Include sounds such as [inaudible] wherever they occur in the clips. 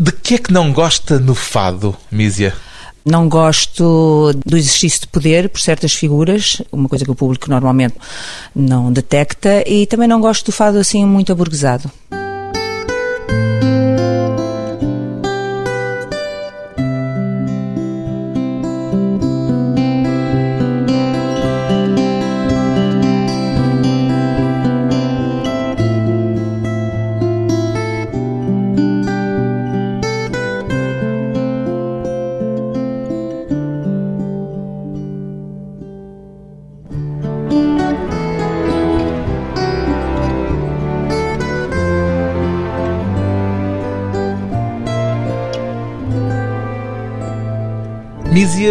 De que é que não gosta no fado, Mísia? Não gosto do exercício de poder por certas figuras, uma coisa que o público normalmente não detecta, e também não gosto do fado assim muito aburguesado.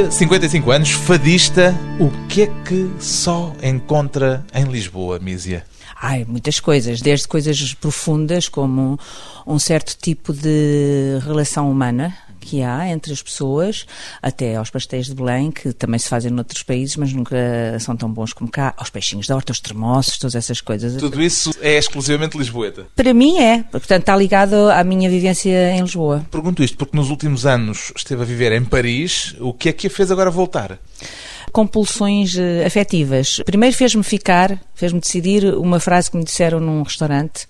55 anos, fadista. O que é que só encontra em Lisboa, Mísia? Ai, muitas coisas, desde coisas profundas como um certo tipo de relação humana que há entre as pessoas, até aos pastéis de Belém, que também se fazem noutros países, mas nunca são tão bons como cá, aos peixinhos da horta, aos termossos, todas essas coisas. Tudo isso é exclusivamente lisboeta? Para mim é, portanto está ligado à minha vivência em Lisboa. Pergunto isto porque nos últimos anos esteve a viver em Paris, o que é que a fez agora voltar? Compulsões eh, afetivas. Primeiro fez-me ficar, fez-me decidir uma frase que me disseram num restaurante,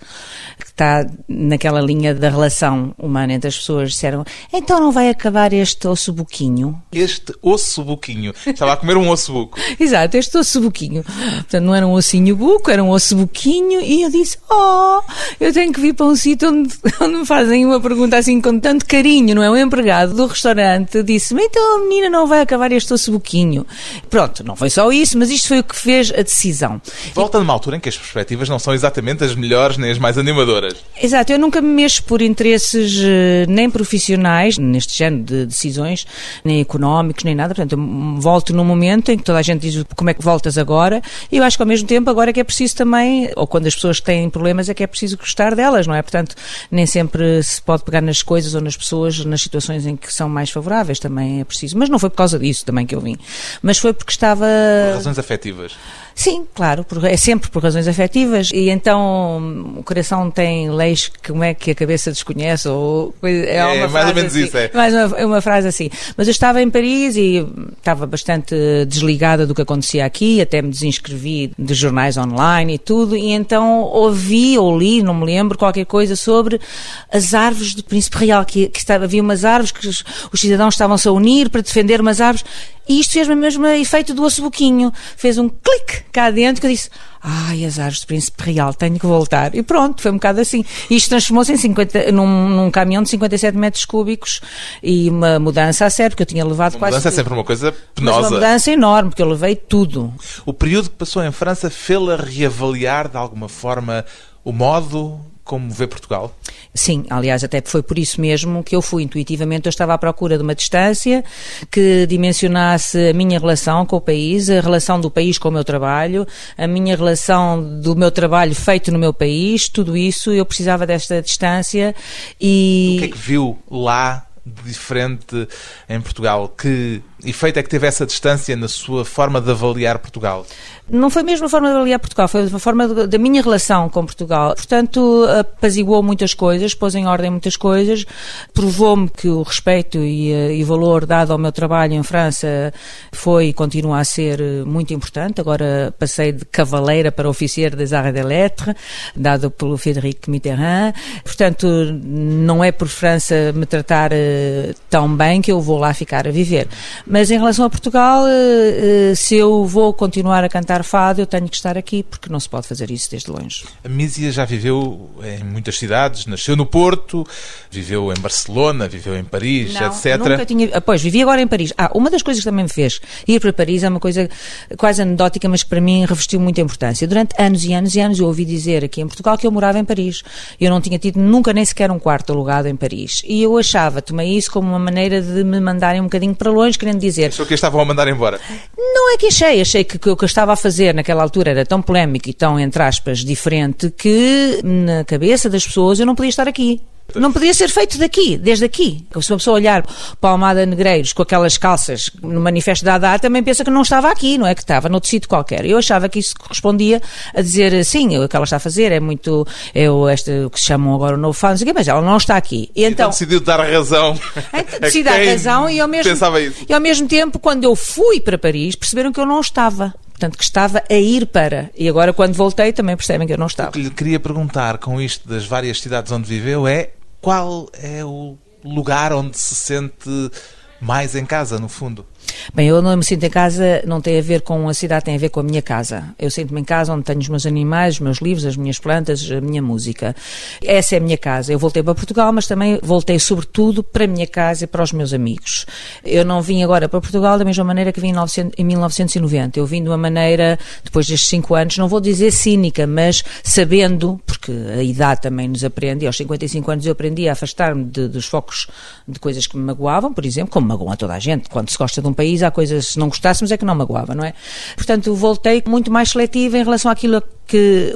que está naquela linha da relação humana entre as pessoas. Disseram: então não vai acabar este osso buquinho? Este osso buquinho. Estava a comer um osso buco. [laughs] Exato, este osso buquinho. Portanto, não era um ossinho buco, era um osso buquinho. E eu disse: oh, eu tenho que vir para um sítio onde, [laughs] onde me fazem uma pergunta assim com tanto carinho, não é? Um empregado do restaurante disse-me: então a menina não vai acabar este osso buquinho. Pronto, não foi só isso, mas isto foi o que fez a decisão. Volta e... numa altura em que as perspectivas não são exatamente as melhores nem as mais animadoras. Exato, eu nunca me mexo por interesses eh, nem profissionais, neste género de decisões, nem económicos, nem nada. Portanto, eu volto num momento em que toda a gente diz como é que voltas agora, e eu acho que ao mesmo tempo agora é que é preciso também, ou quando as pessoas têm problemas, é que é preciso gostar delas, não é? Portanto, nem sempre se pode pegar nas coisas ou nas pessoas, nas situações em que são mais favoráveis, também é preciso. Mas não foi por causa disso também que eu vim. Mas foi porque estava. Por razões afetivas. Sim, claro, é sempre por razões afetivas e então o coração tem leis que como é que a cabeça desconhece ou é, é uma mais ou menos assim, isso é. Mais uma, é uma frase assim. Mas eu estava em Paris e estava bastante desligada do que acontecia aqui, até me desinscrevi de jornais online e tudo e então ouvi ou li, não me lembro, qualquer coisa sobre as árvores do Príncipe Real, que, que estava, havia umas árvores que os, os cidadãos estavam-se a unir para defender umas árvores e isto fez-me mesmo efeito do osso boquinho. Fez um clique cá dentro que eu disse: Ai, as árvores do Príncipe Real, tenho que voltar. E pronto, foi um bocado assim. Isto transformou-se em 50, num, num, caminhão de 57 metros cúbicos e uma mudança a sério, porque eu tinha levado uma quase. Mudança tudo. é sempre uma coisa penosa. Mas uma mudança enorme, porque eu levei tudo. O período que passou em França fê-la reavaliar de alguma forma o modo como vê Portugal? Sim, aliás, até foi por isso mesmo que eu fui intuitivamente, eu estava à procura de uma distância que dimensionasse a minha relação com o país, a relação do país com o meu trabalho, a minha relação do meu trabalho feito no meu país, tudo isso, eu precisava desta distância e... O que é que viu lá de diferente em Portugal? Que efeito é que teve essa distância na sua forma de avaliar Portugal? Não foi mesmo a forma de avaliar Portugal, foi a forma da minha relação com Portugal. Portanto, apaziguou muitas coisas, pôs em ordem muitas coisas, provou-me que o respeito e, eh, e, valor dado ao meu trabalho em França foi e continua a ser eh, muito importante. Agora passei de cavaleira para oficier des arts et lettres, dado pelo Frédéric Mitterrand. Portanto, não é por França me tratar uh, tão bem que eu vou lá ficar a viver. Mas em relação a Portugal, uh, uh, se eu vou continuar a cantar fado, eu tenho que estar aqui, porque não se pode fazer isso desde longe. A Mísia já viveu em muitas cidades, nasceu no Porto, viveu em Barcelona, viveu em Paris, não, etc. Nunca tinha. Ah, pois, vivi agora em Paris. Ah, uma das coisas que também me fez ir para Paris é uma coisa quase anedótica, mas que para mim revestiu muita importância. Durante anos e anos e anos eu ouvi dizer aqui em Portugal que eu morava em Paris. Eu não tinha tido nunca nem sequer um quarto alugado em Paris. E eu achava, tomei isso como uma maneira de me mandarem um bocadinho para longe, querendo dizer. Achou que estavam a mandar embora? Não é que achei, achei que, que o que eu estava a fazer naquela altura era tão polémico e tão, entre aspas, diferente que na cabeça das pessoas eu não podia estar aqui. Não podia ser feito daqui, desde aqui. Se uma pessoa olhar para a Almada Negreiros com aquelas calças no manifesto da Haddad, também pensa que não estava aqui, não é? Que estava noutro sítio qualquer. Eu achava que isso correspondia a dizer, sim, o que ela está a fazer é muito, é o, este, o que se chamam agora o novo fã, mas ela não está aqui. E então, então decidiu dar razão. [laughs] Então, decidi dar razão e ao, mesmo, e ao mesmo tempo, quando eu fui para Paris, perceberam que eu não estava. Portanto, que estava a ir para. E agora, quando voltei, também percebem que eu não estava. O que lhe queria perguntar com isto das várias cidades onde viveu é qual é o lugar onde se sente mais em casa, no fundo? Bem, eu não me sinto em casa, não tem a ver com a cidade, tem a ver com a minha casa. Eu sinto-me em casa onde tenho os meus animais, os meus livros, as minhas plantas, a minha música. Essa é a minha casa. Eu voltei para Portugal, mas também voltei sobretudo para a minha casa e para os meus amigos. Eu não vim agora para Portugal da mesma maneira que vim em 1990. Eu vim de uma maneira, depois destes cinco anos, não vou dizer cínica, mas sabendo, porque a idade também nos aprende, e aos 55 anos eu aprendi a afastar-me dos focos de coisas que me magoavam, por exemplo, como magoam a toda a gente, quando se gosta de um país, há coisas, se não gostássemos, é que não magoava, não é? Portanto, voltei muito mais seletiva em relação àquilo que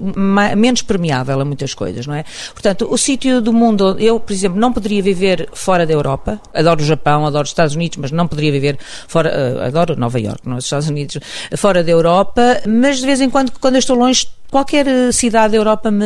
menos permeável a muitas coisas, não é? Portanto, o sítio do mundo, eu, por exemplo, não poderia viver fora da Europa. Adoro o Japão, adoro os Estados Unidos, mas não poderia viver fora, uh, adoro Nova York, não é? os Estados Unidos, fora da Europa, mas de vez em quando, quando eu estou longe, qualquer cidade da Europa me,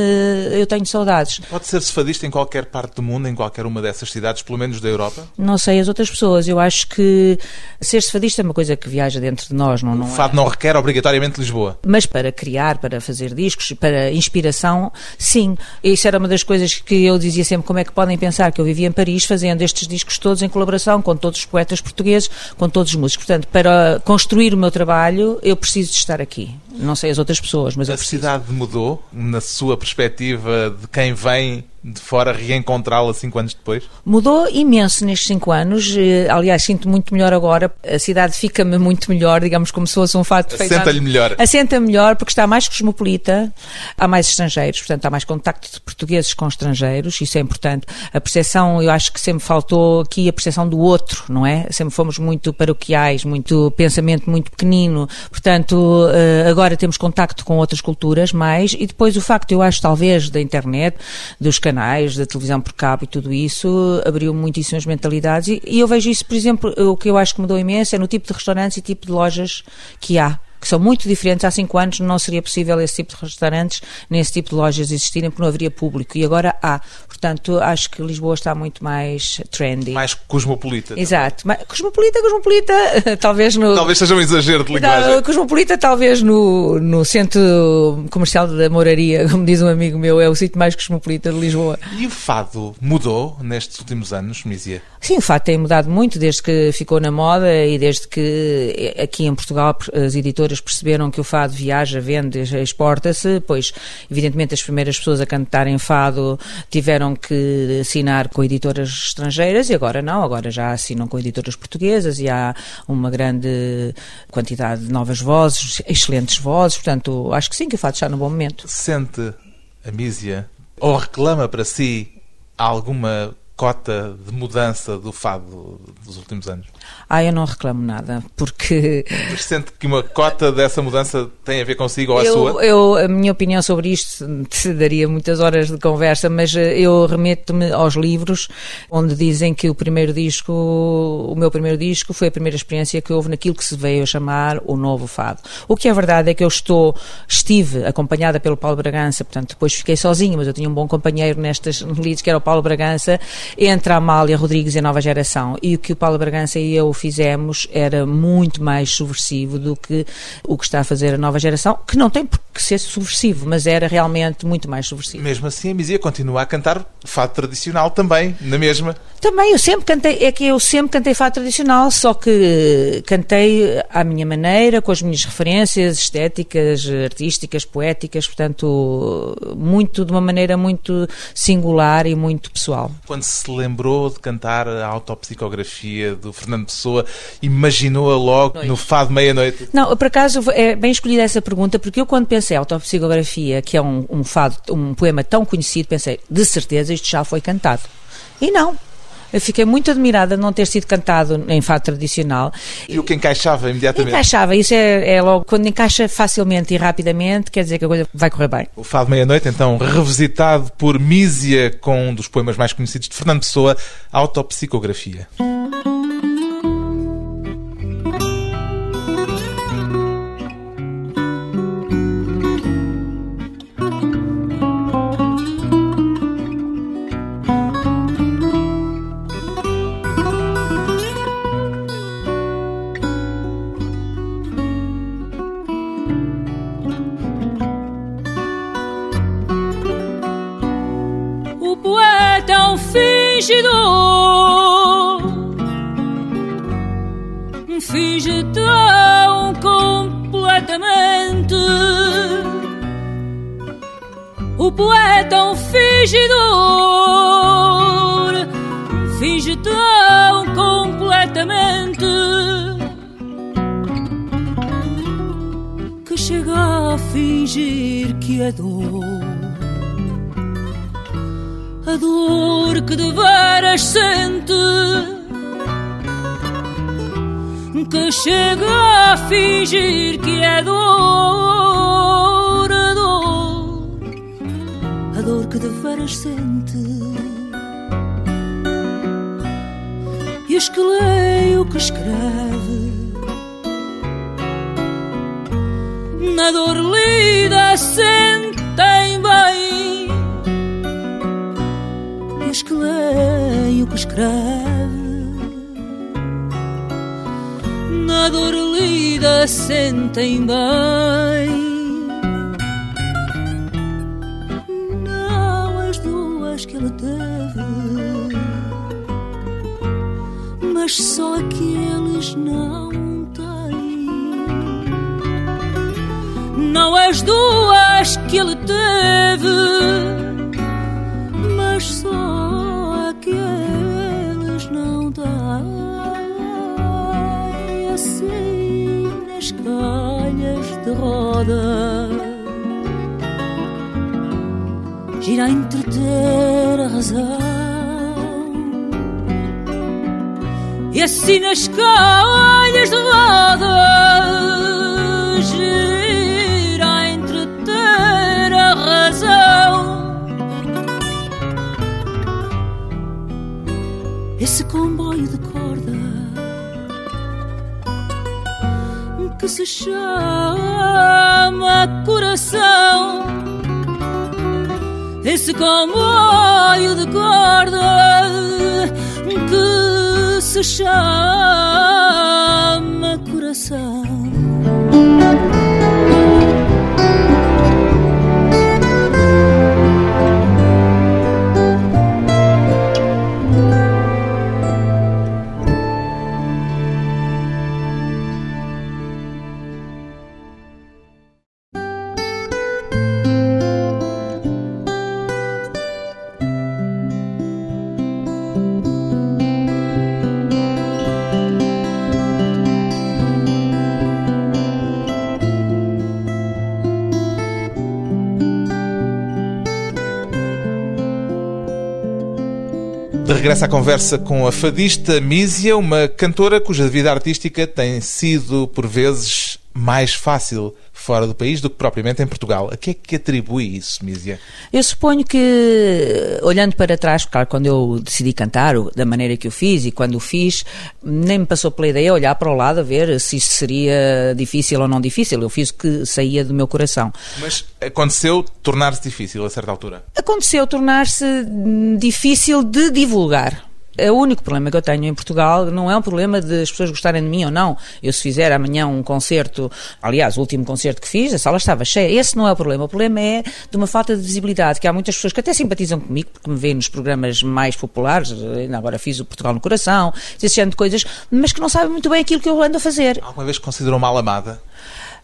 eu tenho saudades. Pode ser fadista em qualquer parte do mundo, em qualquer uma dessas cidades, pelo menos da Europa? Não sei as outras pessoas. Eu acho que ser fadista é uma coisa que viaja dentro de nós. Não, não o fado é... não requer obrigatoriamente Lisboa. Mas para criar, para fazer discos, para inspiração, sim. Isso era uma das coisas que eu dizia sempre, como é que podem pensar que eu vivia em Paris fazendo estes discos todos em colaboração com todos os poetas portugueses, com todos os músicos. Portanto, para construir o meu trabalho, eu preciso de estar aqui. Não sei as outras pessoas, mas a cidade mudou na sua perspectiva de quem vem de fora reencontrá-la cinco anos depois? Mudou imenso nestes cinco anos. Eh, aliás, sinto muito melhor agora. A cidade fica-me muito melhor, digamos, como se fosse um fato feito. Assenta-lhe melhor. Assenta melhor porque está mais cosmopolita, há mais estrangeiros, portanto, há mais contacto de portugueses com estrangeiros, isso é importante. A percepção, eu acho que sempre faltou aqui a percepção do outro, não é? Sempre fomos muito paroquiais, muito pensamento muito pequenino. Portanto, eh, agora temos contacto com outras culturas mais e depois o facto, eu acho, talvez, da internet, dos canais da televisão por cabo e tudo isso, abriu muitíssimas mentalidades. E, e eu vejo isso, por exemplo, o que eu acho que mudou imenso é no tipo de restaurantes e tipo de lojas que há que são muito diferentes. Há cinco anos não seria possível esse tipo de restaurantes, nem esse tipo de lojas existirem, porque não haveria público. E agora há. Portanto, acho que Lisboa está muito mais trendy. Mais cosmopolita. Exato. Mas, cosmopolita, cosmopolita, [laughs] talvez no... Talvez seja um exagero de linguagem. Cosmopolita talvez no, no centro comercial da Moraria, como diz um amigo meu, é o sítio mais cosmopolita de Lisboa. E o fado mudou nestes últimos anos, Mísia? Sim, o fado tem mudado muito desde que ficou na moda e desde que aqui em Portugal as editoras perceberam que o fado viaja, vende, exporta-se, pois evidentemente as primeiras pessoas a cantarem fado tiveram que assinar com editoras estrangeiras e agora não, agora já assinam com editoras portuguesas e há uma grande quantidade de novas vozes, excelentes vozes, portanto, acho que sim, que o fato está no bom momento. Sente a Mísia ou reclama para si alguma cota de mudança do fado dos últimos anos? Ah, eu não reclamo nada, porque... [laughs] Mas sente que uma cota dessa mudança tem a ver consigo ou a eu, sua? Eu, a minha opinião sobre isto te daria muitas horas de conversa, mas eh, eu remeto-me aos livros onde dizem que o primeiro disco, o meu primeiro disco foi a primeira experiência que houve naquilo que se veio a chamar o novo fado. O que é verdade é que eu estou, estive acompanhada pelo Paulo Bragança, portanto depois fiquei sozinha, mas eu tinha um bom companheiro nestas [laughs] leads que era o Paulo Bragança, entre a Amália Rodrigues e a nova geração. E o que o Paulo Bragança e eu fizemos era muito mais subversivo do que o que está a fazer a nova geração, que não tem por que ser subversivo, mas era realmente muito mais subversivo. Mesmo assim, a Misia continua a cantar fado tradicional também, na mesma. Também, eu sempre cantei, é que eu sempre cantei fado tradicional, só que cantei à minha maneira, com as minhas referências estéticas, artísticas, poéticas, portanto, muito, de uma maneira muito singular e muito pessoal. Quando se lembrou de cantar a autopsicografia do Fernando Pessoa, imaginou-a logo Noite. no Fado Meia-Noite? Não, por acaso é bem escolhida essa pergunta, porque eu quando pensei em autopsicografia, que é um, um fado, um poema tão conhecido, pensei, de certeza isto já foi cantado. E não. Eu fiquei muito admirada de não ter sido cantado em fado tradicional. E o que encaixava imediatamente? Encaixava, isso é, é logo, quando encaixa facilmente e rapidamente, quer dizer que a coisa vai correr bem. O Fado Meia-Noite, então, revisitado por Mísia com um dos poemas mais conhecidos de Fernando Pessoa, Autopsicografia. Finge tão completamente. O poeta é um fingidor finge tão completamente. Que chega a fingir que é dor. A dor que de veras sente, que chega a fingir que é dor, a dor, a dor que de veras sente. E os que leem o que escreve, na dor lida sentem bem que leem o que escreve. Sentem bem. Não as duas que ele teve, mas só aqueles não têm. Não as duas que ele teve roda gira entreter a razão. E assim nas calhas roda gira entreter a razão. Esse comboio de se chama coração. Esse comboio de corda que se chama coração. De regresso à conversa com a fadista Mísia, uma cantora cuja vida artística tem sido, por vezes, mais fácil fora do país do que propriamente em Portugal. A que é que atribui isso, Mísia? Eu suponho que, olhando para trás, claro, quando eu decidi cantar, da maneira que eu fiz e quando o fiz, nem me passou pela ideia olhar para o lado a ver se isso seria difícil ou não difícil. Eu fiz o que saía do meu coração. Mas aconteceu tornar-se difícil a certa altura? Aconteceu tornar-se difícil de divulgar. O único problema que eu tenho em Portugal não é um problema de as pessoas gostarem de mim ou não. Eu, se fizer amanhã um concerto, aliás, o último concerto que fiz, a sala estava cheia. Esse não é o problema. O problema é de uma falta de visibilidade, que há muitas pessoas que até simpatizam comigo, porque me veem nos programas mais populares, ainda agora fiz o Portugal no Coração, esse género de coisas, mas que não sabem muito bem aquilo que eu ando a fazer. Alguma vez considerou mal amada?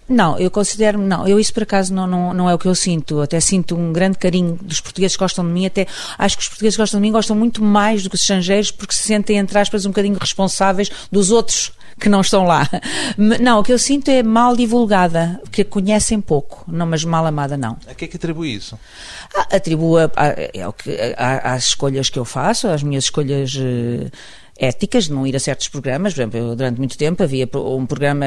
Não, eu considero, não, eu isso por acaso não, não, não é o que eu sinto, até sinto um grande carinho dos portugueses que gostam de mim, até acho que os portugueses que gostam de mim gostam muito mais do que os estrangeiros porque se sentem, entre aspas, um bocadinho responsáveis dos outros que não estão lá. [laughs] Não, o que eu sinto é mal divulgada, que conhecem pouco, não, mas mal amada não. A que é que atribui isso? Ah, atribuo a, a, é a, às escolhas que eu faço, às minhas escolhas eh, éticas de não ir a certos programas. Por exemplo, durante muito tempo havia um programa,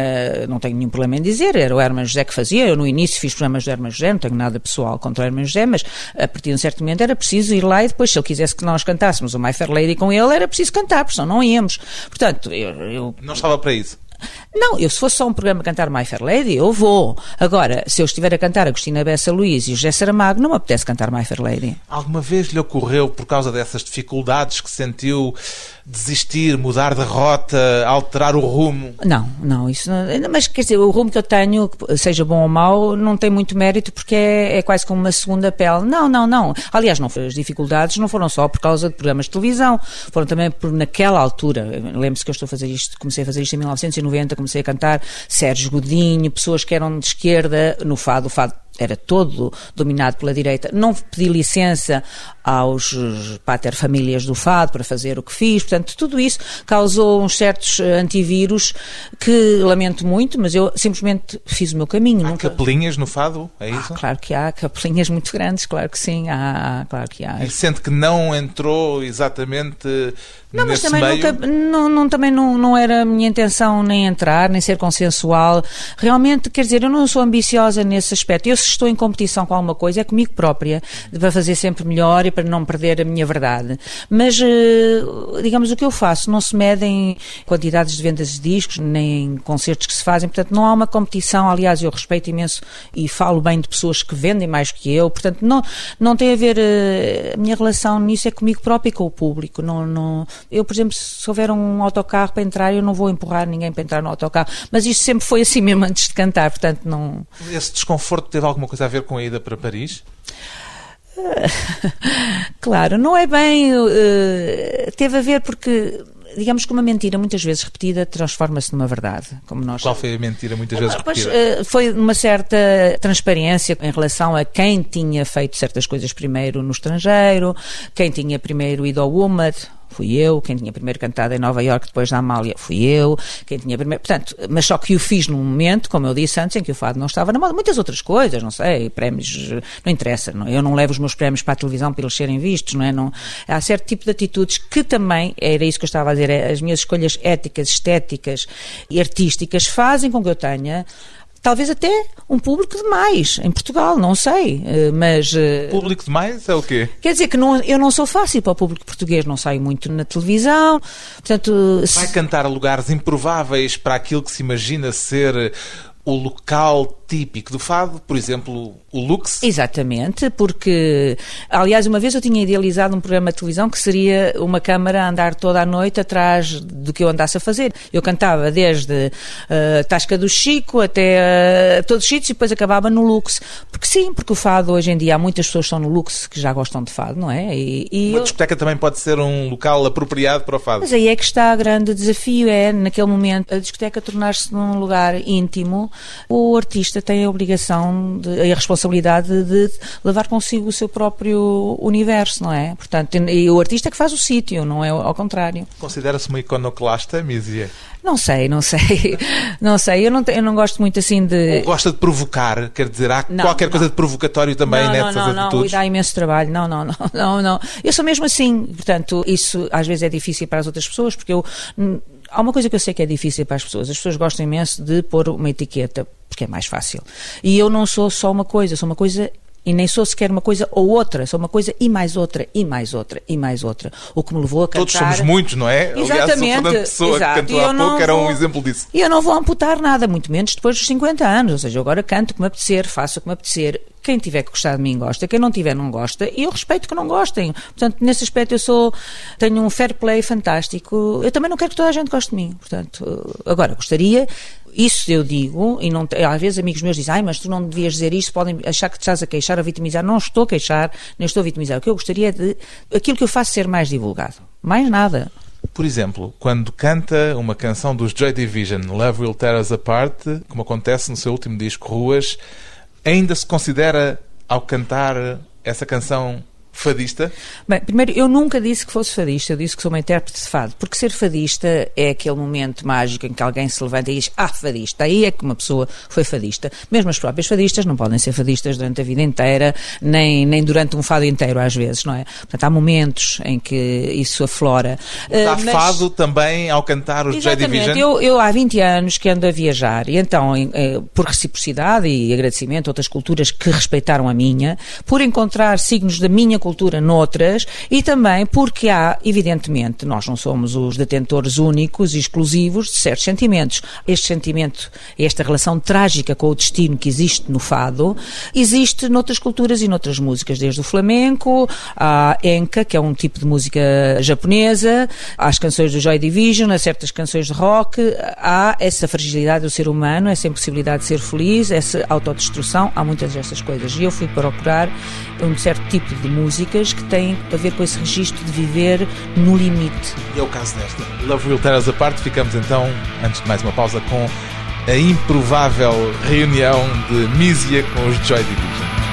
não tenho nenhum problema em dizer, era o Herman José que fazia. Eu no início fiz programas do Herman José, não tenho nada pessoal contra o Herman José, mas a partir de um certo momento era preciso ir lá e depois, se ele quisesse que nós cantássemos o My Fair Lady com ele, era preciso cantar, porque senão não íamos. Portanto, eu, eu não estava para isso. Não, eu se fosse só um programa cantar My Fair Lady, eu vou. Agora, se eu estiver a cantar Agostina Bessa Luís e o José Saramago, não me apetece cantar My Fair Lady. Alguma vez lhe ocorreu, por causa dessas dificuldades que sentiu, desistir, mudar de rota, alterar o rumo? Não, não, isso não, mas quer dizer, o rumo que eu tenho, seja bom ou mau, não tem muito mérito porque é, é quase como uma segunda pele. Não, não, não. Aliás, não, as dificuldades não foram só por causa de programas de televisão, foram também por naquela altura, lembro-se que eu estou a fazer isto, comecei a fazer isto em 1990, comecei a cantar Sérgio Godinho, pessoas que eram de esquerda no fado, o fado era todo dominado pela direita, não pedi licença aos pater famílias do Fado para fazer o que fiz, portanto, tudo isso causou uns certos eh, antivírus que lamento muito, mas eu simplesmente fiz o meu caminho. Há nunca... capelinhas no Fado, é isso? Ah, claro que há, capelinhas muito grandes, claro que sim, há, claro que há. E sente que não entrou exatamente não, mas também, meio... nunca, não, não, também não, não era a minha intenção nem entrar, nem ser consensual. Realmente, quer dizer, eu não sou ambiciosa nesse aspecto. Eu, se estou em competição com alguma coisa, é comigo própria, para fazer sempre melhor e para não perder a minha verdade. Mas, eh, digamos, o que eu faço não se mede em quantidades de vendas de discos, nem em concertos que se fazem. Portanto, não há uma competição. Aliás, eu respeito imenso e falo bem de pessoas que vendem mais que eu. Portanto, não, não tem a ver. Eh, a minha relação nisso é comigo própria e com o público. Não, não, eu, por exemplo, se houver um autocarro para entrar, eu não vou empurrar ninguém para entrar no autocarro. Mas isto sempre foi assim mesmo antes de cantar, portanto não... Esse desconforto teve alguma coisa a ver com a ida para Paris? [laughs] claro, não é bem... Uh, teve a ver porque digamos que uma mentira muitas vezes repetida transforma-se numa verdade, como nós. Qual foi a mentira muitas vezes repetida? Pois, foi uma certa transparência em relação a quem tinha feito certas coisas primeiro no estrangeiro, quem tinha primeiro ido ao UMAD, fui eu, quem tinha primeiro cantado em Nova York depois da Amália fui eu, quem tinha primeiro, portanto, mas só que o fiz num momento, como eu disse antes, em que o fado não estava na moda, muitas outras coisas, não sei, prémios, não interessa, não, eu não levo os meus prémios para a televisão para eles serem vistos, não é? Não, há certo tipo de atitudes que também, era isso que eu estava a dizer, é, as minhas escolhas éticas, estéticas e artísticas fazem com que eu tenha talvez até um público demais em Portugal, não sei, eh, mas... Eh, público demais é o quê? Quer dizer que não, eu não sou fácil para o público português, não saio muito na televisão, portanto... Vai cantar a lugares improváveis para aquilo que se imagina ser o local típico do fado, por exemplo, o Lux? Exatamente, porque, aliás, uma vez eu tinha idealizado um programa de televisão que seria uma câmara a andar toda a noite atrás do que eu andasse a fazer. Eu cantava desde uh, Tasca do Chico até uh, todos os sítios e depois acabava no Lux. Porque sim, porque o fado hoje em dia há muitas pessoas que estão no Lux que já gostam de fado, não é? E, e uma eu... discoteca também pode ser um local apropriado para o fado. Mas aí é que está o grande desafio, é naquele momento a discoteca tornar-se num lugar íntimo, o artista tem a obrigação de, e a responsabilidade de levar consigo o seu próprio universo, não é? Portanto, e o artista é que faz o sítio, não é ao contrário. Considera-se uma iconoclasta, Mísia? Não sei, não sei. Não sei, eu não, eu não gosto muito assim de. Ou gosta de provocar, quer dizer, há não, qualquer não. coisa de provocatório também não, nessas não, não, atitudes? Não, dá imenso trabalho. Não, não, não, não, não. Eu sou mesmo assim, portanto, isso às vezes é difícil para as outras pessoas, porque eu há uma coisa que eu sei que é difícil para as pessoas. As pessoas gostam imenso de pôr uma etiqueta, porque é mais fácil. E eu não sou só uma coisa, sou uma coisa e nem sou sequer uma coisa ou outra, sou uma coisa e mais outra, e mais outra, e mais outra. O que me levou a cantar... Todos somos muitos, não é? Exatamente. Aliás, Pessoa exato. que cantou há pouco era um exemplo disso. E eu não vou amputar nada, muito menos depois dos 50 anos. Ou seja, eu agora canto como apetecer, faço como apetecer. Quem tiver que gostar de mim gosta, quem não tiver não gosta, e eu respeito que não gostem. Portanto, nesse aspecto eu sou, tenho um fair play fantástico. Eu também não quero que toda a gente goste de mim. Portanto, agora, gostaria isso eu digo, e não, às vezes amigos meus dizem, ai, mas tu não devias dizer isto, podem achar que te estás a queixar, a vitimizar. Não estou a queixar, nem estou a vitimizar. O que eu gostaria é de aquilo que eu faço ser mais divulgado. Mais nada. Por exemplo, quando canta uma canção dos Joy Division, Love Will Tear Us Apart, como acontece no seu último disco, Ruas, ainda se considera, ao cantar essa canção, fadista? Bem, primeiro, eu nunca disse que fosse fadista, eu disse que sou uma intérprete de fado, porque ser fadista é aquele momento mágico em que alguém se levanta e diz, ah, fadista, aí é que uma pessoa foi fadista. Mesmo as próprias fadistas não podem ser fadistas durante a vida inteira, nem, nem durante um fado inteiro, às vezes, não é? Portanto, há momentos em que isso aflora. Está uh, mas... fado também ao cantar os Joy Division? Eu, eu há 20 anos que ando a viajar, e então, eh, por reciprocidade e agradecimento a outras culturas que respeitaram a minha, por encontrar signos da minha cultura noutras e também porque há, evidentemente, nós não somos os detentores únicos e exclusivos de certos sentimentos. Este sentimento, esta relação trágica com o destino que existe no fado, existe noutras culturas e noutras músicas, desde o flamenco, a enka, que é um tipo de música japonesa, às canções do Joy Division, a certas canções de rock, há essa fragilidade do ser humano, essa impossibilidade de ser feliz, essa autodestruição, há muitas dessas coisas. E eu fui procurar um certo tipo de música músicas que têm a ver com esse registro de viver no limite. E é o caso desta. Love Will Tear Us Apart. Ficamos então, antes de mais uma pausa, com a improvável reunião de Mísia com os Joy Division.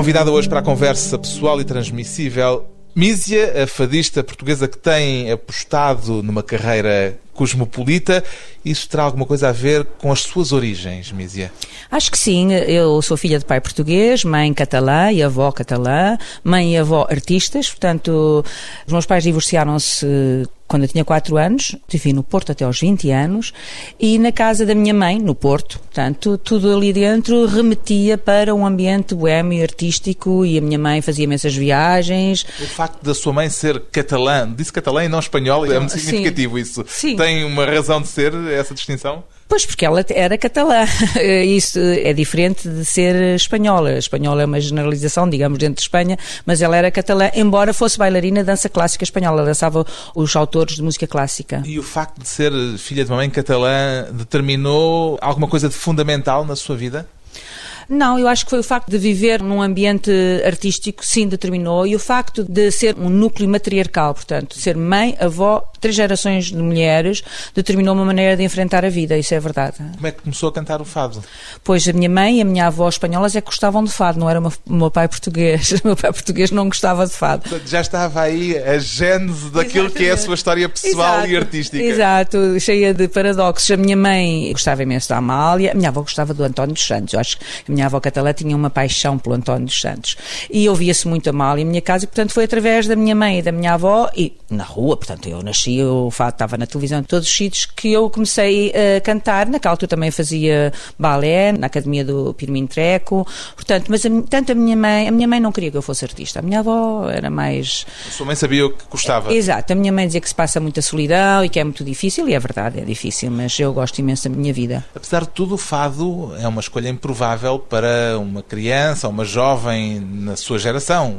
Convidada hoje para a conversa pessoal e transmissível, Mísia, a fadista portuguesa que tem apostado numa carreira cosmopolita. Isso terá alguma coisa a ver com as suas origens, Mísia? Acho que sim. Eu sou filha de pai português, mãe catalã e avó catalã, mãe e avó artistas. Portanto, os meus pais divorciaram-se quando eu tinha 4 anos, vivi no Porto até aos 20 anos, e na casa da minha mãe, no Porto. Portanto, tudo ali dentro remetia para um ambiente boêmio e artístico, e a minha mãe fazia imensas viagens. O facto da sua mãe ser catalã, disse catalã e não espanhol, é muito significativo Sim. isso. Sim. Tem uma razão de ser essa distinção? Pois, porque ela era catalã. [laughs] Isso é diferente de ser espanhola. Espanhola é uma generalização, digamos, dentro de Espanha, mas ela era catalã, embora fosse bailarina dança clássica espanhola. Dançava os autores de música clássica. E o facto de ser filha de uma mãe catalã determinou alguma coisa de fundamental na sua vida? Não, eu acho que foi o facto de viver num ambiente artístico, sim, determinou, e o facto de ser um núcleo matriarcal, portanto, ser mãe, avó, três gerações de mulheres, determinou uma maneira de enfrentar a vida, isso é verdade. Como é que começou a cantar o fado? Pois a minha mãe e a minha avó espanholas é que gostavam de fado, não era o meu pai português. [laughs] O meu pai português não gostava de fado. Já estava aí a gênese daquilo que é a sua história pessoal Exato. e artística. Exato, cheia de paradoxos. A minha mãe gostava imenso da Amália, a minha avó gostava do António dos Santos. Eu acho que a minha avó catalã tinha uma paixão pelo António dos Santos. E ouvia-se muito a Amália em minha casa, e portanto foi através da minha mãe e da minha avó, e na rua, portanto eu nasci, fado estava na televisão, em todos os sítios, que eu comecei a cantar. Naquela altura também fazia balé, na Academia do Pirmin Treco, portanto, mas a, tanto a minha mãe, a minha mãe não queria que eu fosse artista, a minha avó era mais... A sua mãe sabia o que gostava. Exato, a minha mãe dizia que se passa muita solidão e que é muito difícil, e é verdade, é difícil, mas eu gosto imenso da minha vida. Apesar de tudo, o fado é uma escolha improvável para uma criança, uma jovem na sua geração.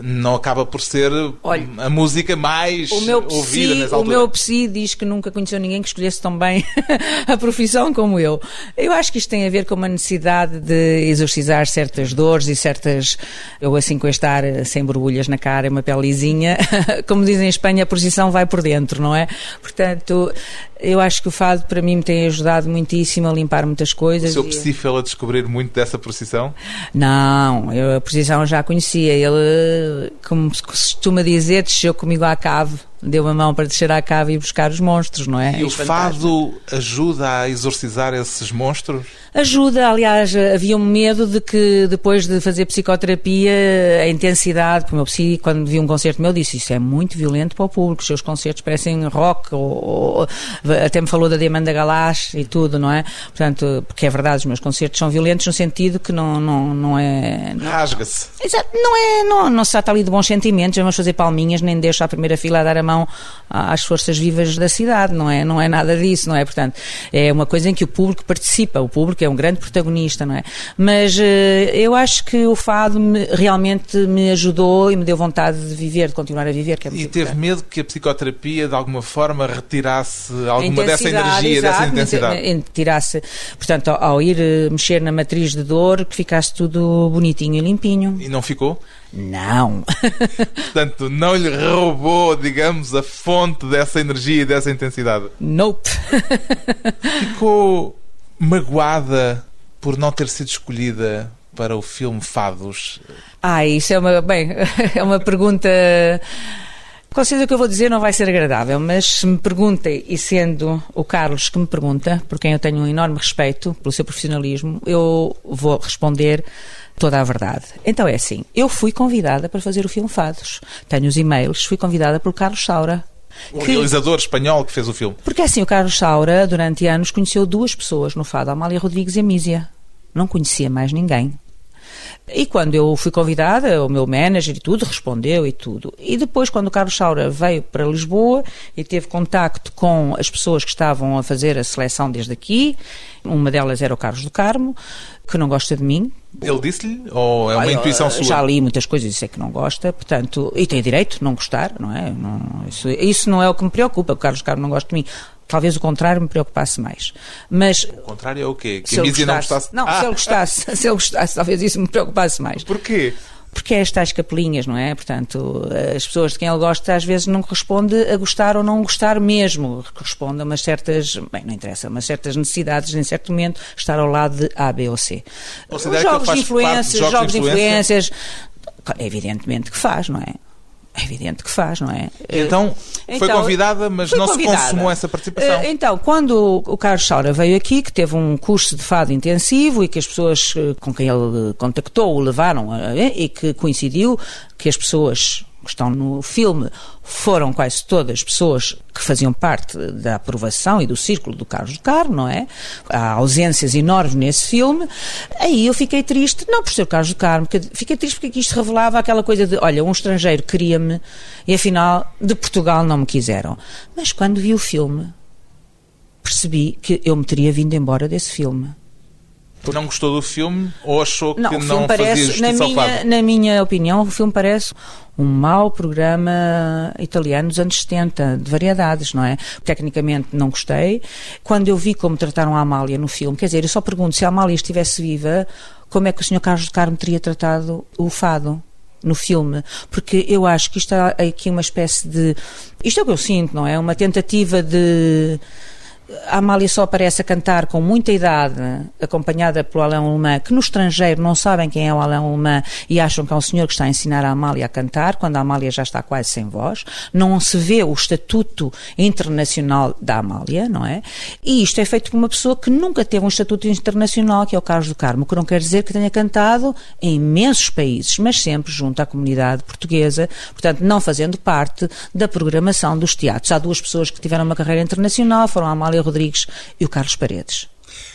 Não acaba por ser Olha, a música mais o meu ouvida psi, nessa O altura. meu psi diz que nunca conheceu ninguém que escolhesse tão bem [laughs] a profissão como eu. Eu acho que isto tem a ver com uma necessidade de exorcizar certas dores e certas. Eu, assim, com este ar sem borbulhas na cara, uma pele lisinha, [laughs] como dizem em Espanha, a posição vai por dentro, não é? Portanto, eu acho que o fado para mim me tem ajudado muitíssimo a limpar muitas coisas. O seu psi fez-a descobrir muito dessa procissão? Não, eu a posição já conhecia. Ele, como se costuma dizer, desceu comigo à cave, deu a mão para descer à cave e buscar os monstros, não é? E o fado ajuda a exorcizar esses monstros? Ajuda, aliás, havia um medo de que depois de fazer psicoterapia, a intensidade, porque o meu psi, quando vi um concerto meu, disse isso é muito violento para o público, os seus concertos parecem rock, ou, ou- até me falou da Diamanda Galás e tudo, não é? Portanto, porque é verdade, os meus concertos são violentos no sentido que não, não, não é. Rasga-se. Exato, não é, não, não se trata ali de bons sentimentos, vamos fazer palminhas, nem deixo à primeira fila a dar a mão às forças vivas da cidade, não é? Não é nada disso, não é? Portanto, é uma coisa em que o público participa, o público é um grande protagonista, não é? Mas eh, eu acho que o fado me- realmente me ajudou e me deu vontade de viver, de continuar a viver, é E teve importante. medo que a psicoterapia, de alguma forma, retirasse alguma dessa energia, exato, dessa intensidade? Tirasse, portanto, ao, ao ir eh, mexer na matriz de dor, que ficasse tudo bonitinho e limpinho. E não ficou? Não. [laughs] Portanto, não lhe roubou, digamos, a fonte dessa energia e dessa intensidade. nope. [laughs] Ficou magoada por não ter sido escolhida para o filme Fados. Ah, isso é uma, bem, [laughs] é uma pergunta. Com certeza o que eu vou dizer não vai ser agradável, mas se me perguntem, e sendo o Carlos que me pergunta, por quem eu tenho um enorme respeito pelo seu profissionalismo, eu vou responder toda a verdade. Então é assim, eu fui convidada para fazer o filme Fados. Tenho os e-mails, fui convidada pelo Carlos Saura. O que- realizador espanhol que fez o filme. Porque assim, o Carlos Saura, durante anos, conheceu duas pessoas no Fado, a Amália Rodrigues e a Mísia. Não conhecia mais ninguém. E quando eu fui convidada, o meu manager e tudo respondeu e tudo. E depois, quando o Carlos Saura veio para Lisboa e teve contacto com as pessoas que estavam a fazer a seleção desde aqui, uma delas era o Carlos do Carmo, que não gosta de mim, Ele disse-lhe? Ou é uma intuição sua? Já li muitas coisas e sei que não gosta, portanto, e tem direito de não gostar, não é? Não- isso, isso não é o que me preocupa, o Carlos Carmo não gosta de mim. Talvez o contrário me preocupasse mais. Mas O contrário é o quê? Que se a ele não gostasse, gostasse? não, Ah, se ele gostasse, [laughs] se ele gostasse, talvez isso me preocupasse mais. Porquê? Porque é estas capelinhas, não é? Portanto, as pessoas de quem ele gosta às vezes não corresponde a gostar ou não gostar mesmo. Corresponde a umas certas, bem, não interessa, umas certas necessidades em certo momento estar ao lado de A, B ou C. Que ele jogos de influências, jogos de jogos de influência? influências, evidentemente que faz, não é? É evidente que faz, não é? Então, foi Então, convidada, mas não convidada. se consumou essa participação. Eh, Então, quando o Carlos Saura veio aqui, que teve um curso de fado intensivo e que as pessoas eh, com quem ele contactou o levaram, eh, e que coincidiu que as pessoas que estão no filme foram quase todas pessoas que faziam parte da aprovação e do círculo do Carlos do Carmo, não é? Há ausências enormes nesse filme. Aí eu fiquei triste, não por ser o Carlos do Carmo, que- fiquei triste porque isto revelava aquela coisa de, olha, um estrangeiro queria-me e afinal de Portugal não me quiseram. Mas quando vi o filme, percebi que eu me teria vindo embora desse filme. Não gostou do filme ou achou que Não, não, o filme fazia parece, justiça na minha, na minha opinião, o filme parece um mau programa italiano dos anos 70, de variedades, não é? Tecnicamente não gostei. Quando eu vi como trataram a Amália no filme, quer dizer, eu só pergunto se a Amália estivesse viva, como é que o Sr. Carlos de Carmo teria tratado o fado? No filme, porque eu acho que isto há aqui uma espécie de. Isto é o que eu sinto, não é? Uma tentativa de. A Amália só aparece a cantar com muita idade, acompanhada pelo Alain Alemã, que no estrangeiro não sabem quem é o Alain Alemã e acham que é um senhor que está a ensinar a Amália a cantar, quando a Amália já está quase sem voz. Não se vê o estatuto internacional da Amália, não é? E isto é feito por uma pessoa que nunca teve um estatuto internacional, que é o Carlos do Carmo, que não quer dizer que tenha cantado em imensos países, mas sempre junto à comunidade portuguesa, portanto, não fazendo parte da programação dos teatros. Há duas pessoas que tiveram uma carreira internacional, foram a Amália Rodrigues e o Carlos Paredes.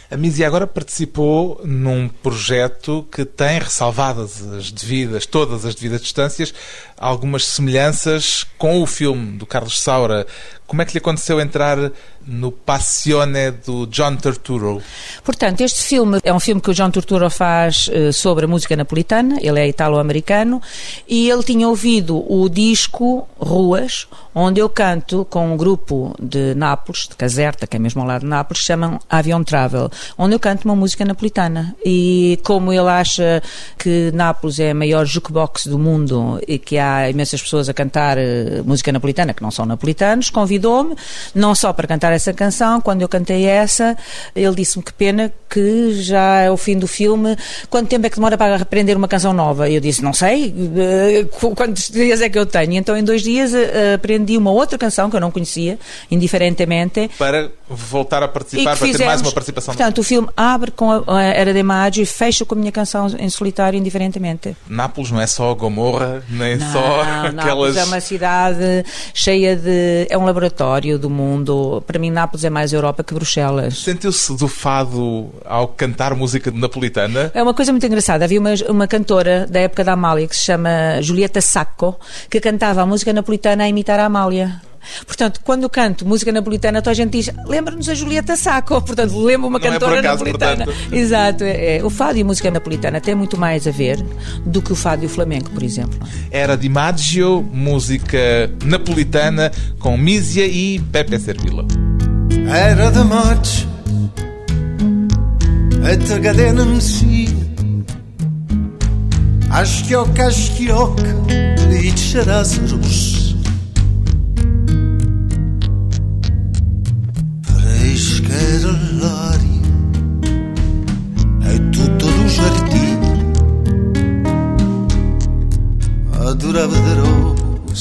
A Mísia agora participou num projeto que tem ressalvadas as devidas, todas as devidas distâncias, algumas semelhanças com o filme do Carlos Saura. Como é que lhe aconteceu entrar no Passione do John Turturro? Portanto, este filme é um filme que o John Turturro faz eh, sobre a música napolitana, ele é italo-americano, e ele tinha ouvido o disco Ruas, onde eu canto com um grupo de Nápoles, de Caserta, que é mesmo ao lado de Nápoles, que chamam Avion Travel, onde eu canto uma música napolitana. E como ele acha que Nápoles é a maior jukebox do mundo e que há imensas pessoas a cantar eh, música napolitana que não são napolitanos, convidou-me, não só para cantar essa canção, quando eu cantei essa, ele disse-me que pena que já é o fim do filme, quanto tempo é que demora para aprender uma canção nova? Eu disse, não sei, eh, qu- quantos dias é que eu tenho? Então em dois dias eh, aprendi uma outra canção que eu não conhecia, indiferentemente, Para voltar a participar, para ter mais uma participação. Portanto, o filme abre com a, Era de Maggio e fecha com a minha canção em solitário, indiferentemente. Nápoles não é só Gomorra, nem só Não, Nápoles aquelas. é uma cidade cheia de. É um laboratório do mundo. Para mim, Nápoles é mais Europa que Bruxelas. Sentiu-se do fado ao cantar música napolitana? É uma coisa muito engraçada. Havia uma, uma cantora da época da Amália que se chama Julieta Sacco, que cantava a música napolitana a imitar a Amália. Portanto, quando eu canto música napolitana, toda a gente diz lembra-nos a Julieta Sacco. [laughs] Portanto, lembra uma Não é por cantora acaso, napolitana. portanto. Exato. É, é. O fado e a música napolitana têm muito mais a ver do que o fado e o flamenco, por exemplo. Era di Maggio, música napolitana com Mísia e Pepe Servilla. Era de maig e te cadenen si a schiocc a schiocc li c'eras rus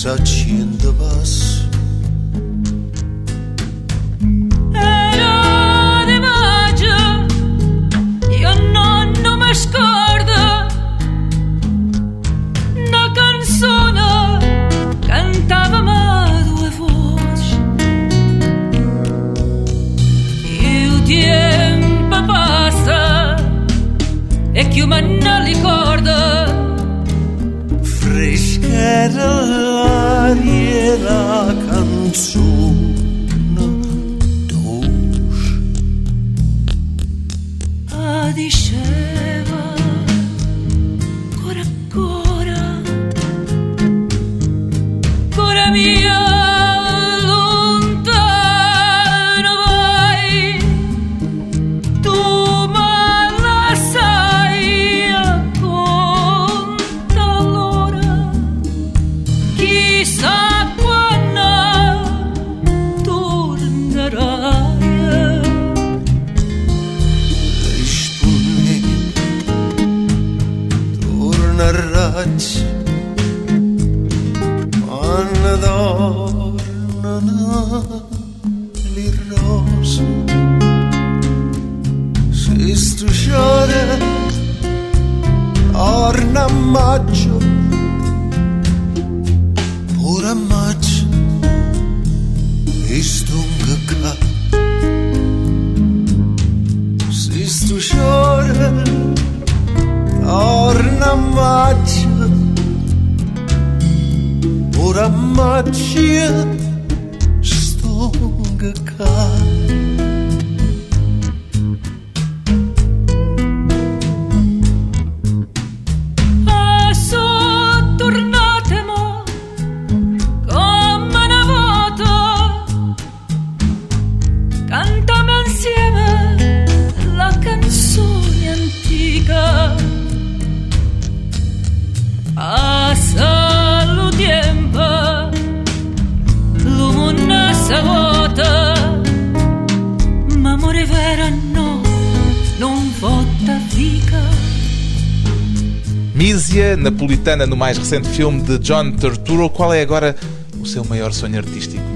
rosa accendevas Era de maggio, io non, non mi scordo una canzone cantava ma due voci il tempo passa e che me ne ricorda fresca era l'aria e la canzone мочит, что как. Napolitana no mais recente filme de John Turturro. Qual é agora o seu maior sonho artístico?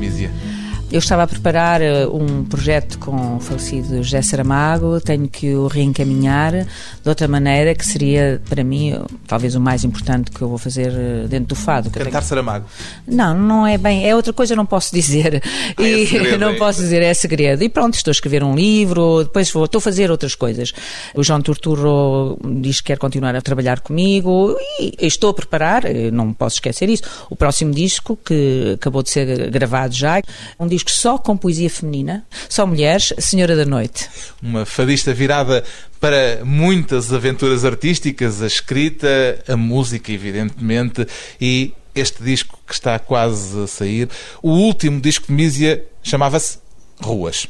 Eu estava a preparar eh, um projeto com o falecido José Saramago, tenho que o reencaminhar de outra maneira, que seria, para mim, talvez o mais importante que eu vou fazer eh, dentro do fado. Cantar Saramago. Não, não é bem. É outra coisa, não posso dizer. [laughs] Ah, é e segredo, não é posso dizer, é segredo. E pronto, estou a escrever um livro, depois vou, estou a fazer outras coisas. O João Turturro diz que quer continuar a trabalhar comigo e estou a preparar, eh, não posso esquecer isso, o próximo disco que acabou de ser gravado já. Um disco só com poesia feminina, só mulheres, Senhora da Noite. Uma fadista virada para muitas aventuras artísticas, a escrita, a música, evidentemente, e este disco que está quase a sair. O último disco de Mísia chamava-se Ruas.